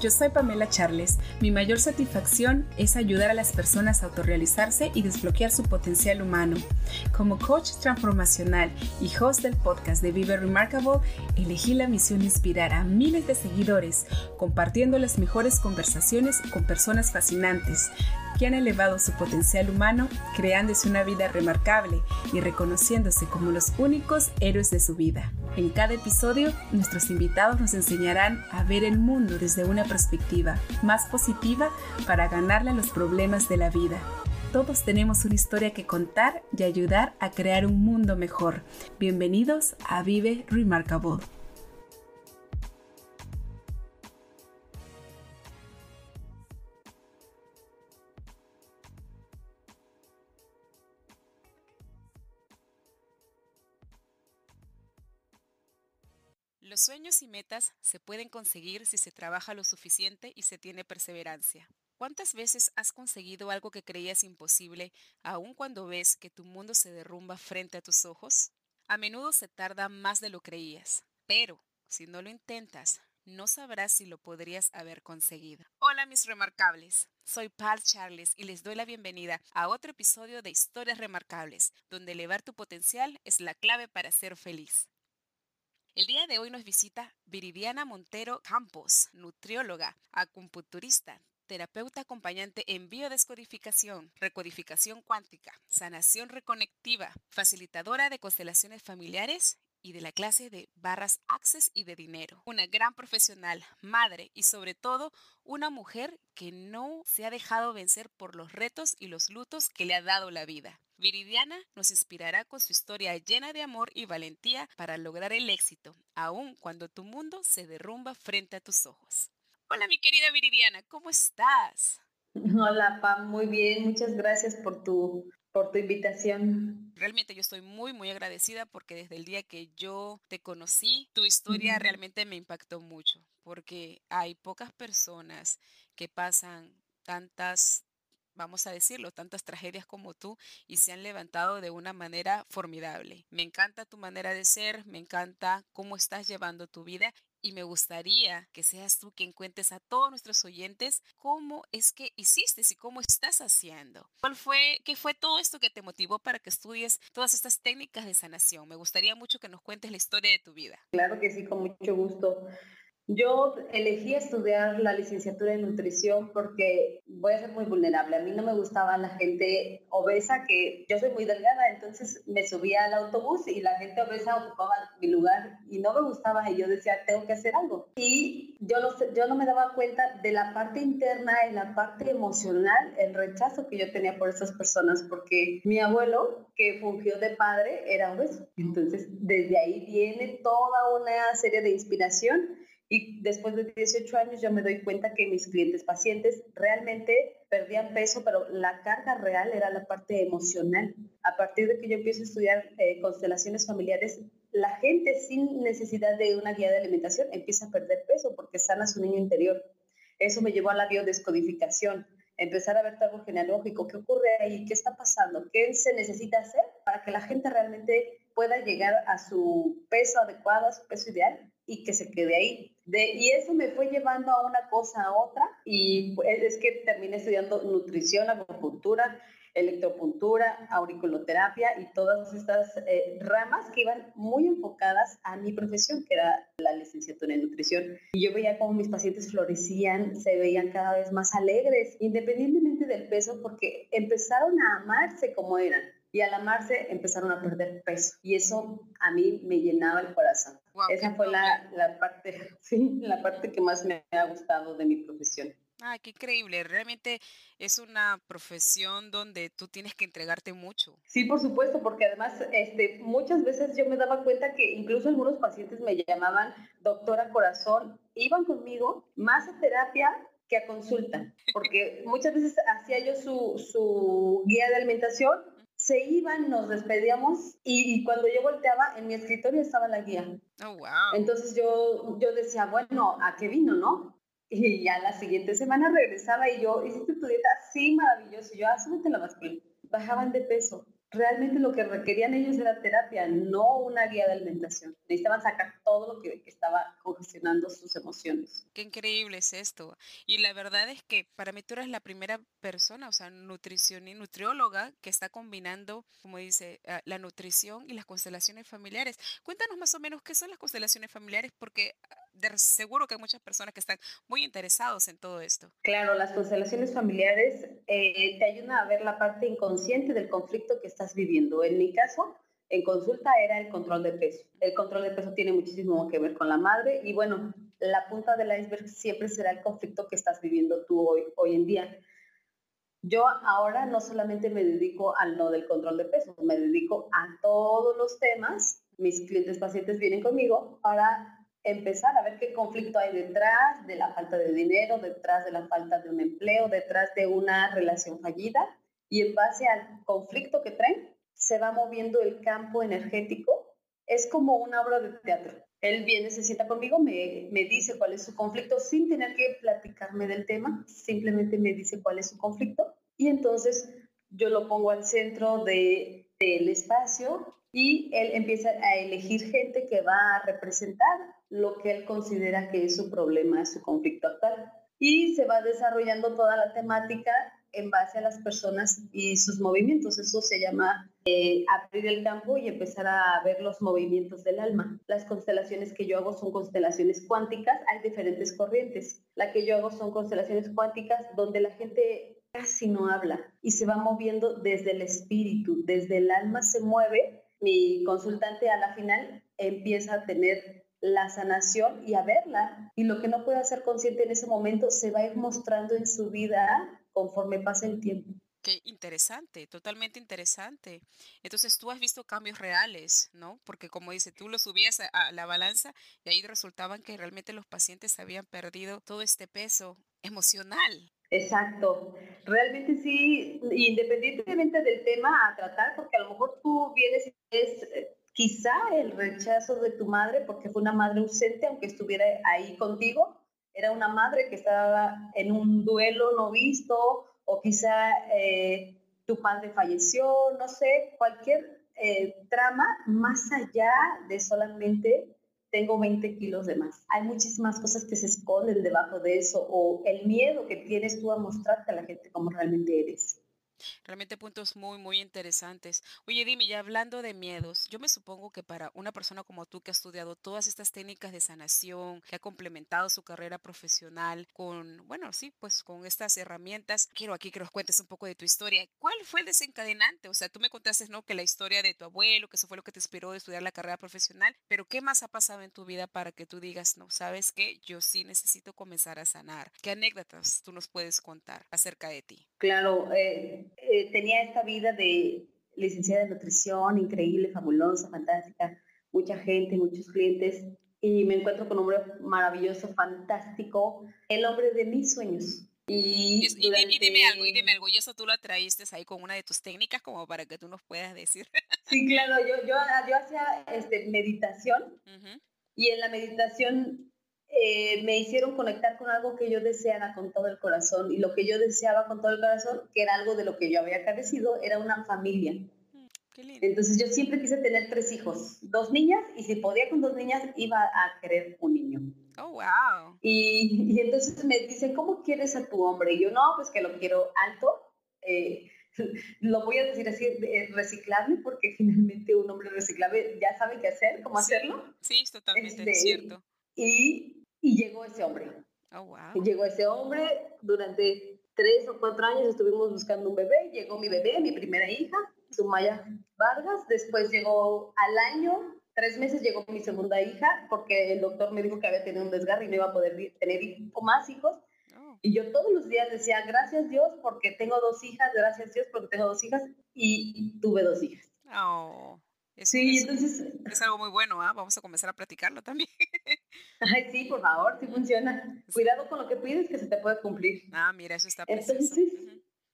Yo soy Pamela Charles. Mi mayor satisfacción es ayudar a las personas a autorrealizarse y desbloquear su potencial humano. Como coach transformacional y host del podcast de Vive Remarkable, elegí la misión de inspirar a miles de seguidores compartiendo las mejores conversaciones con personas fascinantes que han elevado su potencial humano, creándose una vida remarcable y reconociéndose como los únicos héroes de su vida. En cada episodio, nuestros invitados nos enseñarán a ver el mundo desde una perspectiva más positiva para ganarle a los problemas de la vida. Todos tenemos una historia que contar y ayudar a crear un mundo mejor. Bienvenidos a Vive Remarkable. Los sueños y metas se pueden conseguir si se trabaja lo suficiente y se tiene perseverancia. ¿Cuántas veces has conseguido algo que creías imposible, aun cuando ves que tu mundo se derrumba frente a tus ojos? A menudo se tarda más de lo creías, pero si no lo intentas, no sabrás si lo podrías haber conseguido. Hola mis remarcables, soy Pal Charles y les doy la bienvenida a otro episodio de Historias Remarcables, donde elevar tu potencial es la clave para ser feliz. El día de hoy nos visita Viridiana Montero Campos, nutrióloga, acupunturista, terapeuta acompañante en biodescodificación, recodificación cuántica, sanación reconectiva, facilitadora de constelaciones familiares y de la clase de barras Access y de dinero. Una gran profesional, madre y sobre todo una mujer que no se ha dejado vencer por los retos y los lutos que le ha dado la vida. Viridiana nos inspirará con su historia llena de amor y valentía para lograr el éxito, aun cuando tu mundo se derrumba frente a tus ojos. Hola mi querida Viridiana, ¿cómo estás? Hola Pam, muy bien, muchas gracias por tu por tu invitación. Realmente yo estoy muy, muy agradecida porque desde el día que yo te conocí, tu historia realmente me impactó mucho, porque hay pocas personas que pasan tantas vamos a decirlo, tantas tragedias como tú y se han levantado de una manera formidable. Me encanta tu manera de ser, me encanta cómo estás llevando tu vida y me gustaría que seas tú quien cuentes a todos nuestros oyentes cómo es que hiciste y cómo estás haciendo. ¿Cuál fue, qué fue todo esto que te motivó para que estudies todas estas técnicas de sanación? Me gustaría mucho que nos cuentes la historia de tu vida. Claro que sí, con mucho gusto. Yo elegí estudiar la licenciatura en nutrición porque voy a ser muy vulnerable. A mí no me gustaba la gente obesa, que yo soy muy delgada, entonces me subía al autobús y la gente obesa ocupaba mi lugar y no me gustaba y yo decía, tengo que hacer algo. Y yo no, me daba cuenta de la parte interna y la parte emocional, el rechazo que yo tenía por esas personas, porque mi abuelo, que fungió de padre, era obeso. Entonces, desde ahí viene toda una serie de inspiración y después de 18 años yo me doy cuenta que mis clientes pacientes realmente perdían peso, pero la carga real era la parte emocional. A partir de que yo empiezo a estudiar eh, constelaciones familiares, la gente sin necesidad de una guía de alimentación empieza a perder peso porque sana su niño interior. Eso me llevó a la biodescodificación, empezar a ver todo genealógico, qué ocurre ahí, qué está pasando, qué se necesita hacer para que la gente realmente pueda llegar a su peso adecuado, a su peso ideal y que se quede ahí. Y eso me fue llevando a una cosa a otra y es que terminé estudiando nutrición, acupuntura, electropuntura, auriculoterapia y todas estas eh, ramas que iban muy enfocadas a mi profesión, que era la licenciatura en nutrición. Y yo veía cómo mis pacientes florecían, se veían cada vez más alegres, independientemente del peso, porque empezaron a amarse como eran y al amarse empezaron a perder peso y eso a mí me llenaba el corazón. Esa fue la, la, parte, sí, la parte que más me ha gustado de mi profesión. Ah, qué increíble. Realmente es una profesión donde tú tienes que entregarte mucho. Sí, por supuesto, porque además este, muchas veces yo me daba cuenta que incluso algunos pacientes me llamaban doctora corazón, iban conmigo más a terapia que a consulta, porque muchas veces hacía yo su, su guía de alimentación se iban, nos despedíamos y, cuando yo volteaba en mi escritorio estaba la guía. Oh, wow. Entonces yo, yo decía, bueno, ¿a qué vino, no? Y ya la siguiente semana regresaba y yo, ¿hiciste tu dieta? Sí, maravilloso. Y yo, ah, súbete la masculina. Bajaban de peso. Realmente lo que requerían ellos era terapia, no una guía de alimentación. Necesitaban sacar todo lo que, estaba gestionando sus emociones. Qué increíble es esto. Y la verdad es que para mí tú eres la primera persona, o sea, nutrición y nutrióloga que está combinando, como dice, ah, la nutrición y las constelaciones familiares. Cuéntanos más o menos qué son las constelaciones familiares, porque de seguro que hay muchas personas que están muy interesados en todo esto. Claro, las constelaciones familiares eh, te ayudan a ver la parte inconsciente del conflicto que estás viviendo. En mi caso, en consulta era el control de peso. El control de peso tiene muchísimo que ver con la madre y bueno, la punta del iceberg siempre será el conflicto que estás viviendo tú hoy, hoy en día. Yo ahora no solamente me dedico al no del control de peso, me dedico a todos los temas. Mis clientes pacientes vienen conmigo para empezar a ver qué conflicto hay detrás de la falta de dinero, detrás de la falta de un empleo, detrás de una relación fallida. Y en base al conflicto que traen, se va moviendo el campo energético. Es como una obra de teatro. Él viene, se sienta conmigo, me, me dice cuál es su conflicto sin tener que platicarme del tema, simplemente me dice cuál es su conflicto. Y entonces yo lo pongo al centro de, del espacio y él empieza a elegir gente que va a representar lo que él considera que es su problema, su conflicto actual. Y se va desarrollando toda la temática en base a las personas y sus movimientos. Eso se llama eh, abrir el campo y empezar a ver los movimientos del alma. Las constelaciones que yo hago son constelaciones cuánticas. Hay diferentes corrientes. La que yo hago son constelaciones cuánticas donde la gente casi no habla y se va moviendo desde el espíritu, desde el alma se mueve. Mi consultante a la final empieza a tener la sanación y a verla. Y lo que no puede hacer consciente en ese momento se va a ir mostrando en su vida conforme pasa el tiempo. Qué interesante, totalmente interesante. Entonces tú has visto cambios reales, ¿no? Porque como dice, tú lo subías a, la balanza y ahí resultaban que realmente los pacientes habían perdido todo este peso emocional. Exacto. Realmente sí, independientemente del tema a tratar, porque a lo mejor tú vienes y es eh, quizá el rechazo de tu madre, porque fue una madre ausente, aunque estuviera ahí contigo, era una madre que estaba en un duelo no visto, o quizá eh, tu padre falleció, no sé, cualquier eh, trama más allá de solamente tengo 20 kilos de más. Hay muchísimas cosas que se esconden debajo de eso, o el miedo que tienes tú a mostrarte a la gente como realmente eres. Realmente puntos muy, muy interesantes. Oye, dime, ya hablando de miedos, yo me supongo que para una persona como tú que ha estudiado todas estas técnicas de sanación, que ha complementado su carrera profesional con, bueno, sí, pues con estas herramientas, quiero aquí que nos cuentes un poco de tu historia. ¿Cuál fue el desencadenante? O sea, tú me contaste, ¿no? Que la historia de tu abuelo, que eso fue lo que te inspiró de estudiar la carrera profesional, pero ¿qué más ha pasado en tu vida para que tú digas, no, sabes que yo sí necesito comenzar a sanar? ¿Qué anécdotas tú nos puedes contar acerca de ti? Claro, eh, eh, tenía esta vida de licenciada de nutrición, increíble, fabulosa, fantástica, mucha gente, muchos clientes, y me encuentro con un hombre maravilloso, fantástico, el hombre de mis sueños. Y, y, dime algo, y dime algo, y eso tú lo traíste ahí con una de tus técnicas como para que tú nos puedas decir. Sí, claro, yo, yo, yo hacía este, meditación y en la meditación eh, me hicieron conectar con algo que yo deseaba con todo el corazón y lo que yo deseaba con todo el corazón, que era algo de lo que yo había carecido, era una familia. Mm, Entonces yo siempre quise tener tres hijos, dos niñas y si podía con dos niñas iba a querer un niño. Oh, wow. Y, y entonces me dicen, ¿cómo quieres a tu hombre? Y yo, no, pues que lo quiero alto. Eh, lo voy a decir así, eh, reciclable, porque finalmente un hombre reciclable ya sabe qué hacer, cómo hacerlo. Sí, totalmente este, cierto. Y y llegó ese hombre. Oh, wow. Llegó ese hombre, durante tres o cuatro años estuvimos buscando un bebé, llegó mi bebé, mi primera hija, Sumaya Vargas, después llegó al año, tres meses llegó mi segunda hija, porque el doctor me dijo que había tenido un desgarre y no iba a poder tener más hijos. Oh. Y yo todos los días decía, gracias Dios porque tengo dos hijas, gracias Dios porque tengo dos hijas y tuve dos hijas. Oh. Sí, entonces... Es algo muy bueno, ¿ah? Vamos a comenzar a platicarlo también. Ay, sí, por favor, sí funciona. Cuidado con lo que pides que se te puede cumplir. Ah, mira, eso está precioso. Entonces,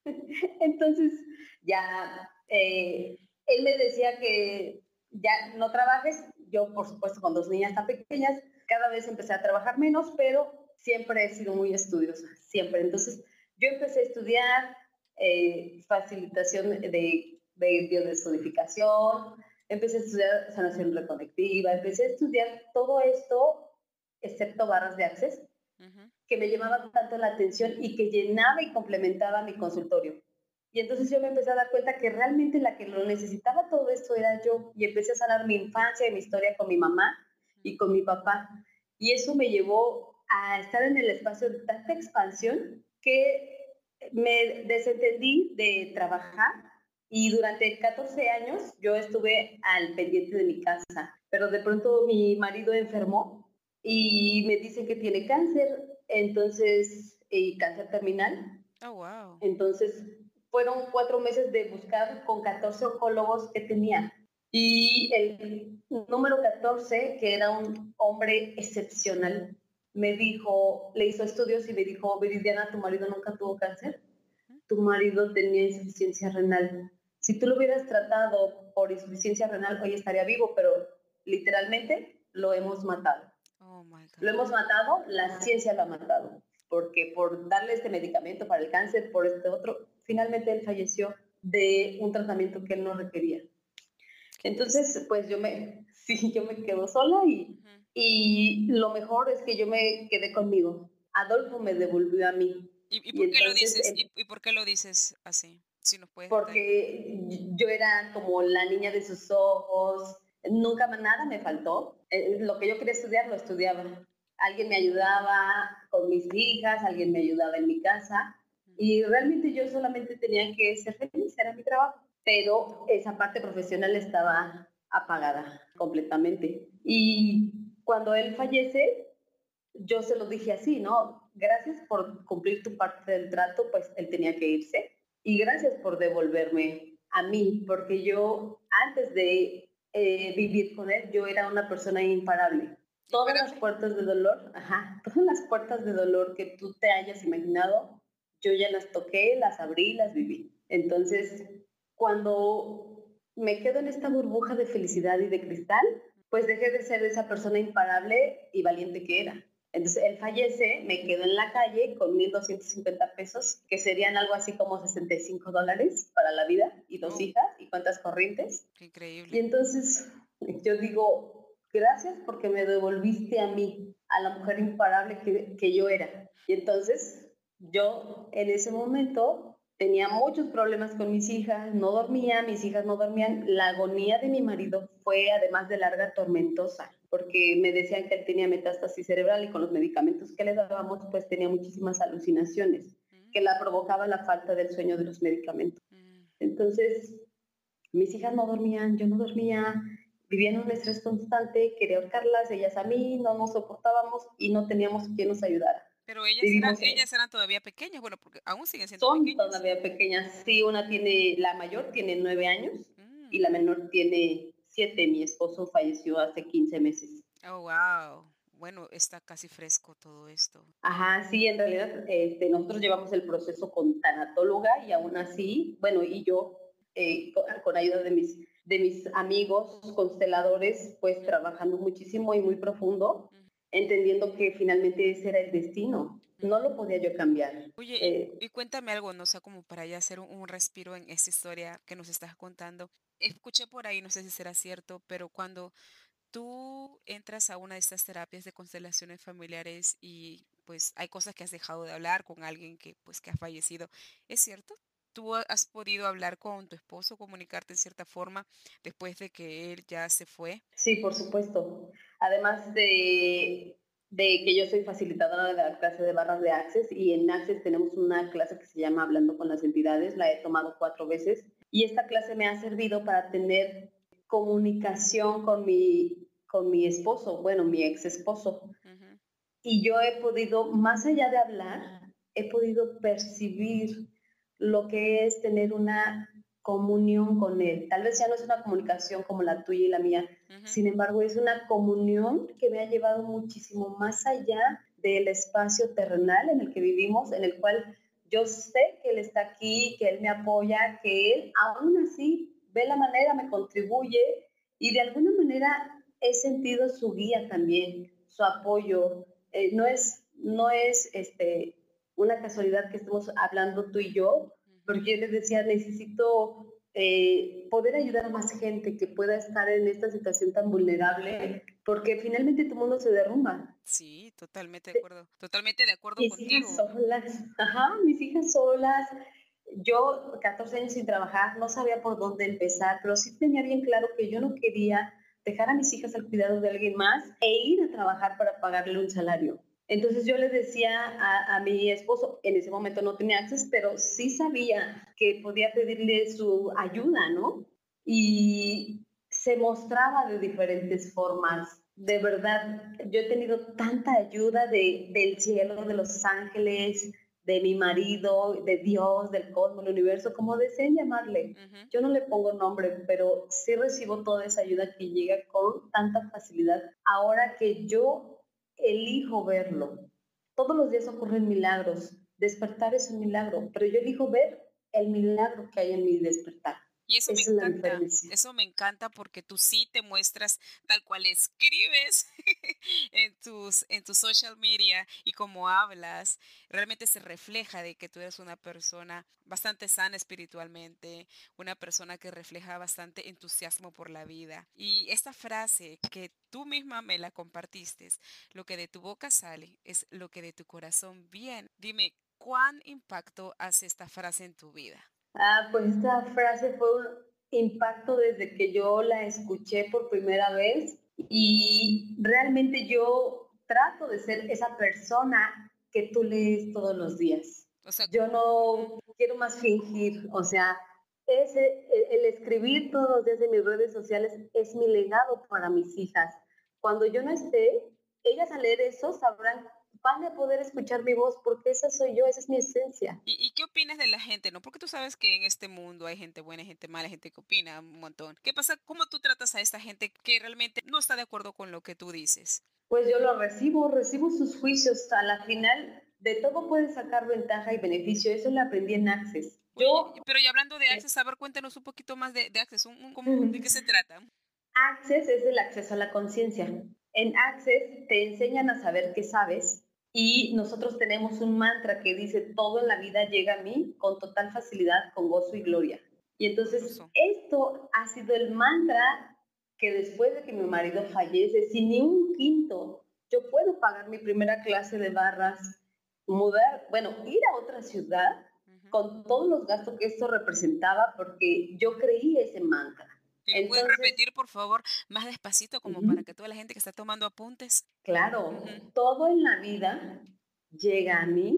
entonces ya, eh, él me decía que ya no trabajes. Yo, por supuesto, con dos niñas tan pequeñas, cada vez empecé a trabajar menos, pero siempre he sido muy estudiosa, siempre. Entonces, yo empecé a estudiar eh, facilitación de, de biodescodificación, empecé a estudiar sanación reconectiva, empecé a estudiar todo esto excepto barras de acceso, que me llamaba tanto la atención y que llenaba y complementaba mi consultorio. Y entonces yo me empecé a dar cuenta que realmente la que lo necesitaba todo esto era yo y empecé a sanar mi infancia y mi historia con mi mamá y con mi papá. Y eso me llevó a estar en el espacio de tanta expansión que me desentendí de trabajar y durante 14 años yo estuve al pendiente de mi casa, pero de pronto mi marido enfermó y me dice que tiene cáncer, entonces, y cáncer terminal. Oh, wow. Entonces, fueron cuatro meses de buscar con 14 oncólogos que tenía. Y el número 14, que era un hombre excepcional, me dijo, le hizo estudios y me dijo, Viridiana, tu marido nunca tuvo cáncer, tu marido tenía insuficiencia renal. Si tú lo hubieras tratado por insuficiencia renal, hoy estaría vivo, pero literalmente lo hemos matado. Oh lo hemos matado, la ciencia lo ha matado, porque por darle este medicamento para el cáncer, por este otro, finalmente él falleció de un tratamiento que él no requería. Entonces, pues yo me, sí, yo me quedo sola y, y lo mejor es que yo me quedé conmigo. Adolfo me devolvió a mí. ¿Y, por, qué lo dices, ¿y, por qué lo dices así? Porque yo era como la niña de sus ojos, nunca nada me faltó. Eh, lo que yo quería estudiar lo estudiaba. Alguien me ayudaba con mis hijas, alguien me ayudaba en mi casa y realmente yo solamente tenía que ser feliz, era mi trabajo. Pero esa parte profesional estaba apagada completamente. Y cuando él fallece, yo se lo dije así, ¿no? Gracias por cumplir tu parte del trato, pues él tenía que irse. Y gracias por devolverme a mí, porque yo antes de eh, vivir con él, yo era una persona imparable. Todas las puertas de dolor, ajá, todas las puertas de dolor que tú te hayas imaginado, yo ya las toqué, las abrí, las viví. Entonces, cuando me quedo en esta burbuja de felicidad y de cristal, pues dejé de ser esa persona imparable y valiente que era. Entonces él fallece, me quedo en la calle con 1.250 pesos, que serían algo así como 65 dólares para la vida, y dos oh. hijas y cuentas corrientes. increíble. Y entonces yo digo, gracias porque me devolviste a mí, a la mujer imparable que, que yo era. Y entonces yo en ese momento tenía muchos problemas con mis hijas, no dormía, mis hijas no dormían. La agonía de mi marido fue además de larga tormentosa, porque me decían que él tenía metástasis cerebral y con los medicamentos que le dábamos pues tenía muchísimas alucinaciones que la provocaba la falta del sueño de los medicamentos. Entonces, mis hijas no dormían, yo no dormía, vivía en un estrés constante, quería ahorcarlas, ellas a mí, no nos soportábamos y no teníamos quien nos ayudara. Pero ellas, eran, ellas eran todavía pequeñas, bueno, porque aún siguen siendo Son todavía pequeñas, sí, una tiene, la mayor tiene nueve años y la mm. menor tiene siete. Mi esposo falleció hace 15 meses. Oh, wow. Bueno, está casi fresco todo esto. Ajá, sí, en realidad este, nosotros llevamos el proceso con tanatóloga y aún así, bueno, y yo eh, con, ayuda de mis, de mis amigos consteladores, pues trabajando muchísimo y muy profundo, entendiendo que finalmente ese era el destino. No lo podía yo cambiar. Oye, eh, y cuéntame algo, no sé, como para ya hacer un, respiro en esta historia que nos estás contando. Escuché por ahí, no sé si será cierto, pero cuando tú entras a una de estas terapias de constelaciones familiares y pues hay cosas que has dejado de hablar con alguien que pues que ha fallecido, ¿es cierto? ¿Tú has podido hablar con tu esposo, comunicarte en cierta forma después de que él ya se fue? Sí, por supuesto. Además de, de que yo soy facilitadora de la clase de barras de Access y en Access tenemos una clase que se llama Hablando con las entidades, la he tomado cuatro veces y esta clase me ha servido para tener comunicación con mi, con mi esposo, bueno, mi ex esposo. Y yo he podido, más allá de hablar, he podido percibir lo que es tener una comunión con Él. Tal vez ya no es una comunicación como la tuya y la mía, sin embargo es una comunión que me ha llevado muchísimo más allá del espacio terrenal en el que vivimos, en el cual yo sé que Él está aquí, que Él me apoya, que Él aún así ve la manera, me contribuye y de alguna manera he sentido su guía también, su apoyo. Eh, no es, no es este, una casualidad que estemos hablando tú y yo, porque yo les decía, necesito eh, poder ayudar a más gente que pueda estar en esta situación tan vulnerable porque finalmente tu mundo se derrumba. Sí, totalmente de acuerdo, totalmente de acuerdo mis contigo. Hijas solas, ajá, mis hijas solas. Yo, 14 años sin trabajar, no sabía por dónde empezar, pero sí tenía bien claro que yo no quería dejar a mis hijas al cuidado de alguien más e ir a trabajar para pagarle un salario. Entonces yo le decía a, a, mi esposo, en ese momento no tenía acceso, pero sí sabía que podía pedirle su ayuda, ¿no? Y se mostraba de diferentes formas. De verdad, yo he tenido tanta ayuda de, del cielo, de los ángeles, de mi marido, de Dios, del cosmos, del universo, como deseen llamarle. Yo no le pongo nombre, pero sí recibo toda esa ayuda que llega con tanta facilidad. Ahora que yo elijo verlo, todos los días ocurren milagros. Despertar es un milagro, pero yo elijo ver el milagro que hay en mi despertar. Y eso me encanta, eso me encanta porque tú sí te muestras tal cual escribes en tus, en tu social media y como hablas, realmente se refleja de que tú eres una persona bastante sana espiritualmente, una persona que refleja bastante entusiasmo por la vida. Y esta frase que tú misma me la compartiste, lo que de tu boca sale es lo que de tu corazón viene. Dime, ¿cuán impacto hace esta frase en tu vida? Ah, pues esta frase fue un impacto desde que yo la escuché por primera vez y realmente yo trato de ser esa persona que tú lees todos los días. yo no quiero más fingir, o sea, ese, el, escribir todos los días en mis redes sociales es mi legado para mis hijas. Cuando yo no esté, ellas al leer eso sabrán van a poder escuchar mi voz porque esa soy yo, esa es mi esencia. ¿Y, qué opinas de la gente? no Porque tú sabes que en este mundo hay gente buena, gente mala, gente que opina un montón. ¿Qué pasa? ¿Cómo tú tratas a esta gente que realmente no está de acuerdo con lo que tú dices? Pues yo lo recibo, recibo sus juicios. A la final, de todo puedes sacar ventaja y beneficio. Eso lo aprendí en Access. Yo, pero y hablando de Access, a ver, cuéntanos un poquito más de, Access. ¿De qué se trata? Access es el acceso a la conciencia. En Access te enseñan a saber qué sabes, y nosotros tenemos un mantra que dice, todo en la vida llega a mí con total facilidad, con gozo y gloria. Y entonces esto ha sido el mantra que después de que mi marido fallece, sin ni un quinto, yo puedo pagar mi primera clase de barras, mudar, bueno, ir a otra ciudad con todos los gastos que esto representaba, porque yo creí ese mantra. ¿Puedes repetir, por favor, más despacito, como para que toda la gente que está tomando apuntes? Claro, todo en la vida llega a mí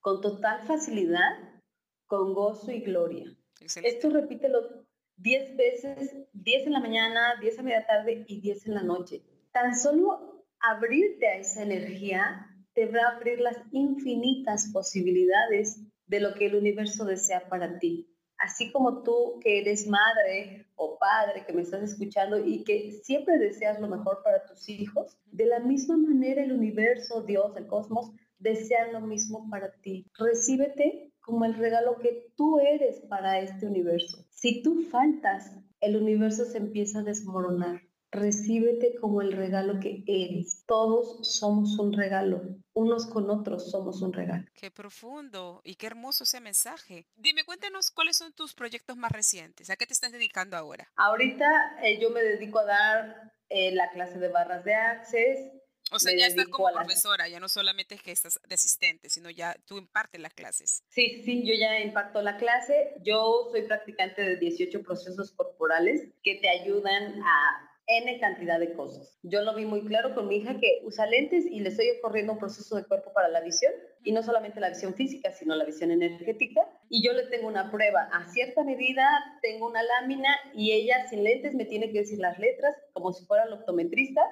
con total facilidad, con gozo y gloria. Esto repítelo 10 veces, 10 en la mañana, 10 a media tarde y 10 en la noche. Tan solo abrirte a esa energía te va a abrir las infinitas posibilidades de lo que el universo desea para ti así como tú que eres madre o padre que me estás escuchando y que siempre deseas lo mejor para tus hijos, de la misma manera el universo, Dios, el cosmos, desean lo mismo para ti. Recíbete como el regalo que tú eres para este universo. Si tú faltas, el universo se empieza a desmoronar. Recíbete como el regalo que eres. Todos somos un regalo. Unos con otros somos un regalo. Qué profundo y qué hermoso ese mensaje. Dime, cuéntanos cuáles son tus proyectos más recientes. ¿A qué te estás dedicando ahora? Ahorita eh, yo me dedico a dar eh, la clase de barras de Access. O sea, ya estás como profesora, ya no solamente es que estás de asistente, sino ya tú impartes las clases. Sí, sí, yo ya imparto la clase. Yo soy practicante de 18 procesos corporales que te ayudan a N cantidad de cosas. Yo lo vi muy claro con mi hija que usa lentes y le estoy corriendo un proceso de cuerpo para la visión, y no solamente la visión física, sino la visión energética. Y yo le tengo una prueba a cierta medida, tengo una lámina y ella sin lentes me tiene que decir las letras como si fuera el optometrista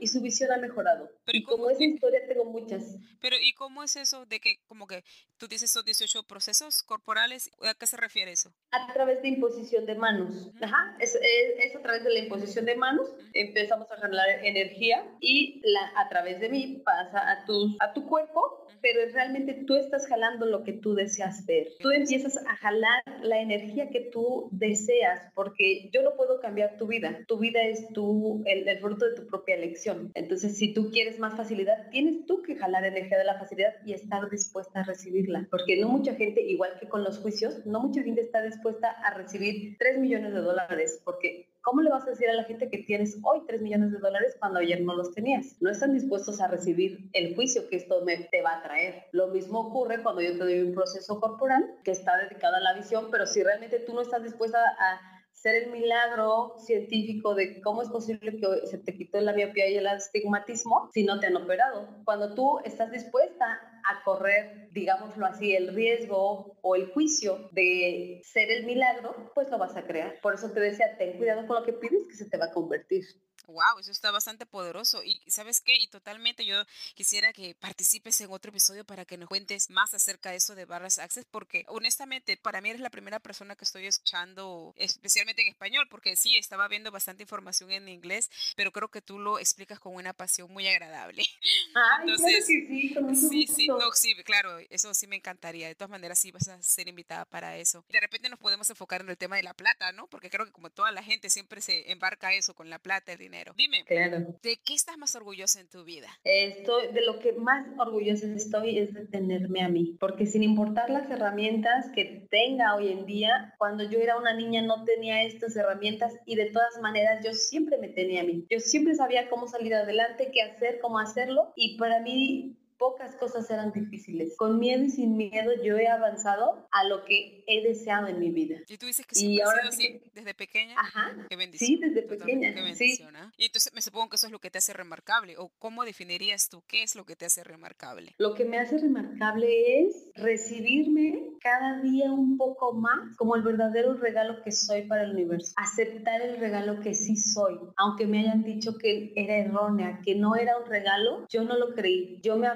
y su visión ha mejorado. Pero y como esa historia tengo muchas. Pero ¿y cómo es eso de que como que tú dices esos 18 procesos corporales? ¿A qué se refiere eso? A través de imposición de manos. Ajá, es, es, a través de la imposición de manos empezamos a generar energía y la, a través de mí pasa a tu, a tu cuerpo pero realmente tú estás jalando lo que tú deseas ver. Tú empiezas a jalar la energía que tú deseas, porque yo no puedo cambiar tu vida. Tu vida es tu, el, el fruto de tu propia elección. Entonces, si tú quieres más facilidad, tienes tú que jalar energía de la facilidad y estar dispuesta a recibirla. Porque no mucha gente, igual que con los juicios, no mucha gente está dispuesta a recibir 3 millones de dólares, porque ¿Cómo le vas a decir a la gente que tienes hoy 3 millones de dólares cuando ayer no los tenías? No están dispuestos a recibir el juicio que esto te va a traer. Lo mismo ocurre cuando yo te doy un proceso corporal que está dedicado a la visión, pero si realmente tú no estás dispuesta a ser el milagro científico de cómo es posible que se te quitó la miopía y el astigmatismo si no te han operado. Cuando tú estás dispuesta a correr, digámoslo así, el riesgo o el juicio de ser el milagro, pues lo vas a crear. Por eso te decía, ten cuidado con lo que pides que se te va a convertir. Wow, eso está bastante poderoso. Y sabes qué, y totalmente yo quisiera que participes en otro episodio para que nos cuentes más acerca de eso de barras access, porque honestamente para mí eres la primera persona que estoy escuchando, especialmente en español, porque sí, estaba viendo bastante información en inglés, pero creo que tú lo explicas con una pasión muy agradable. Ah, Entonces, sí, sí, sí, no, sí, claro, eso sí me encantaría. De todas maneras, sí vas a ser invitada para eso. De repente nos podemos enfocar en el tema de la plata, ¿no? Porque creo que como toda la gente siempre se embarca eso con la plata, el dinero Dime, ¿de qué estás más orgullosa en tu vida? Estoy, de lo que más orgullosa estoy es de tenerme a mí, porque sin importar las herramientas que tenga hoy en día, cuando yo era una niña no tenía estas herramientas y de todas maneras yo siempre me tenía a mí. Yo siempre sabía cómo salir adelante, qué hacer, cómo hacerlo y para mí pocas cosas eran difíciles. Con miedo y sin miedo yo he avanzado a lo que he deseado en mi vida. Y tú dices que siempre ahora ha sido así, desde pequeña. Ajá. Qué bendición. Sí, desde pequeña. Qué bendición, ¿ah? Y entonces me supongo que eso es lo que te hace remarcable. ¿O cómo definirías tú qué es lo que te hace remarcable? Lo que me hace remarcable es recibirme cada día un poco más como el verdadero regalo que soy para el universo. Aceptar el regalo que sí soy. Aunque me hayan dicho que era errónea, que no era un regalo, yo no lo creí. Yo me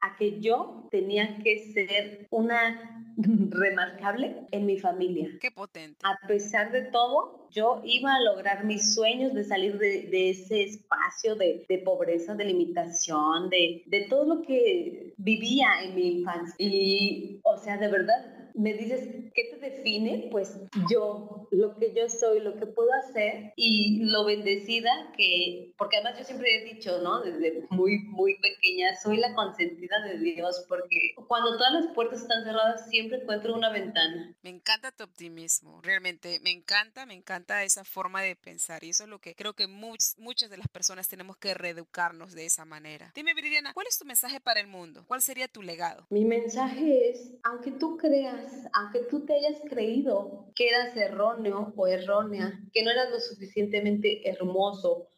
a que yo tenía que ser una remarcable en mi familia. Qué potente. A pesar de todo, yo iba a lograr mis sueños de salir de, ese espacio de, de, pobreza, de limitación, de, de todo lo que vivía en mi infancia. Y, o sea, de verdad, me dices, ¿qué te define? Pues yo, lo que yo soy, lo que puedo hacer y lo bendecida que, porque además yo siempre he dicho, ¿no? Desde muy, muy pequeña, soy la consentida de Dios, porque cuando todas las puertas están cerradas, siempre encuentro una ventana. Me encanta tu optimismo, realmente, me encanta, me encanta esa forma de pensar y eso es lo que creo que muchas de las personas tenemos que reeducarnos de esa manera. Dime, Viridiana, ¿cuál es tu mensaje para el mundo? ¿Cuál sería tu legado? Mi mensaje es, aunque tú creas aunque tú te hayas creído que eras erróneo o errónea, que no eras lo suficientemente hermoso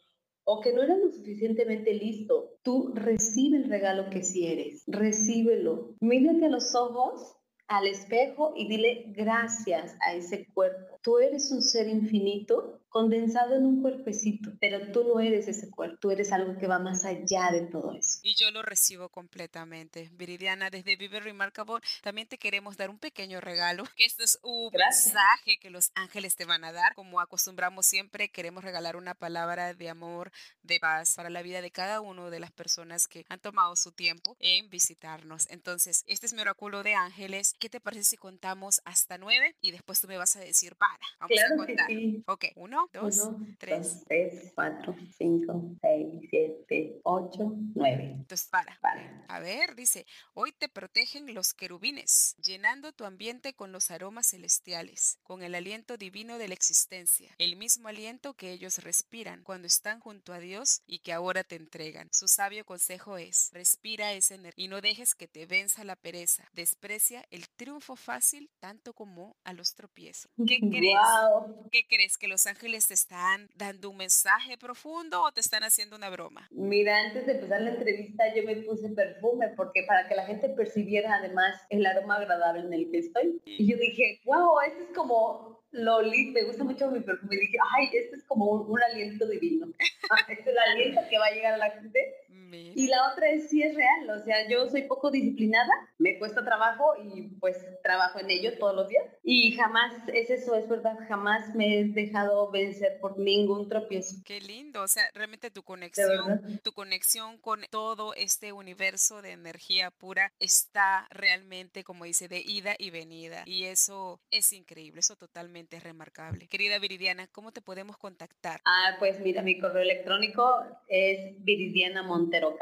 o que no eras lo suficientemente listo, tú recibe el regalo que sí eres, recíbelo. Mírate a los ojos al espejo y dile gracias a ese cuerpo. Tú eres un ser infinito condensado en un cuerpecito, pero tú no eres ese cuerpo, tú eres algo que va más allá de todo eso. Y yo lo recibo completamente. Viridiana, desde Vive Remarkable, también te queremos dar un pequeño regalo, que este es un mensaje que los ángeles te van a dar. Como acostumbramos siempre, queremos regalar una palabra de amor, de paz para la vida de cada uno de las personas que han tomado su tiempo en visitarnos. Entonces, este es mi oráculo de ángeles. ¿Qué te parece si contamos hasta nueve? Y después tú me vas a decir, para, vamos a contar. Ok, uno, 1, 2, 3, 4, 5, 6, 7, 8, 9. Entonces, para. A ver, dice, hoy te protegen los querubines, llenando tu ambiente con los aromas celestiales, con el aliento divino de la existencia, el mismo aliento que ellos respiran cuando están junto a Dios y que ahora te entregan. Su sabio consejo es, respira ese energía y no dejes que te venza la pereza. Desprecia el triunfo fácil tanto como a los tropiezos. ¿Qué crees? ¿Qué crees? ¿Que los ángeles les están dando un mensaje profundo o te están haciendo una broma? Mira, antes de empezar la entrevista yo me puse perfume porque para que la gente percibiera además el aroma agradable en el que estoy. Y yo dije, wow, este es como lo me gusta mucho mi perfume. Dije, ay, este es como un, aliento divino. este es el aliento que va a llegar a la gente y la otra es si es real, o sea, yo soy poco disciplinada, me cuesta trabajo y pues trabajo en ello todos los días. Y jamás, es eso, es verdad, jamás me he dejado vencer por ningún tropiezo. Qué lindo, o sea, realmente tu conexión, tu conexión con todo este universo de energía pura está realmente, como dice, de ida y venida. Y eso es increíble, eso totalmente remarcable. Querida Viridiana, ¿cómo te podemos contactar? Ah, pues mira, mi correo electrónico es Viridiana Montero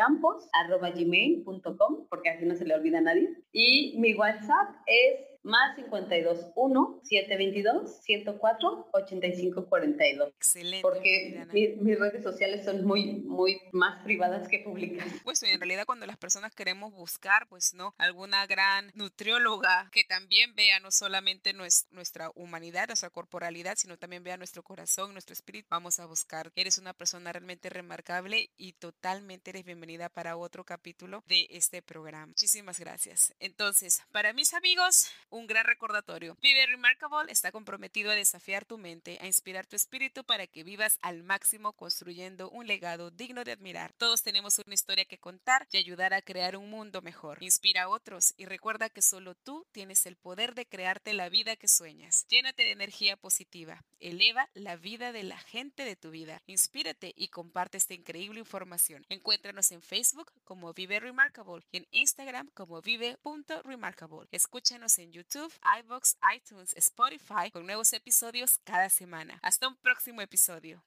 gmail.com porque así no se le olvida a nadie. Y mi WhatsApp es más 52 1 722 104 85 42. Excelente. Porque mis redes sociales son muy, muy más privadas que públicas. Pues en realidad cuando las personas queremos buscar, pues no, alguna gran nutrióloga que también vea no solamente nuestra humanidad, nuestra corporalidad, sino también vea nuestro corazón, nuestro espíritu, vamos a buscar. Eres una persona realmente remarcable y totalmente eres bienvenida para otro capítulo de este programa. Muchísimas gracias. Entonces, para mis amigos, un gran recordatorio. Vive Remarkable está comprometido a desafiar tu mente, a inspirar tu espíritu para que vivas al máximo construyendo un legado digno de admirar. Todos tenemos una historia que contar y ayudar a crear un mundo mejor. Inspira a otros y recuerda que solo tú tienes el poder de crearte la vida que sueñas. Llénate de energía positiva. Eleva la vida de la gente de tu vida. Inspírate y comparte esta increíble información. Encuéntranos en Facebook como Vive Remarkable y en Instagram como vive.remarkable. Escúchanos en YouTube, iBox, iTunes, Spotify con nuevos episodios cada semana. Hasta un próximo episodio.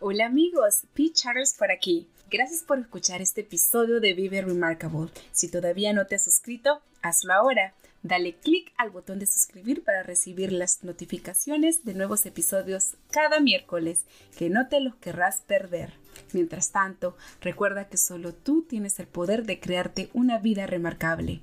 Hola amigos, Pete Charles por aquí. Gracias por escuchar este episodio de Vive Remarkable. Si todavía no te has suscrito, hazlo ahora. Dale clic al botón de suscribir para recibir las notificaciones de nuevos episodios cada miércoles, que no te los querrás perder. Mientras tanto, recuerda que solo tú tienes el poder de crearte una vida remarcable.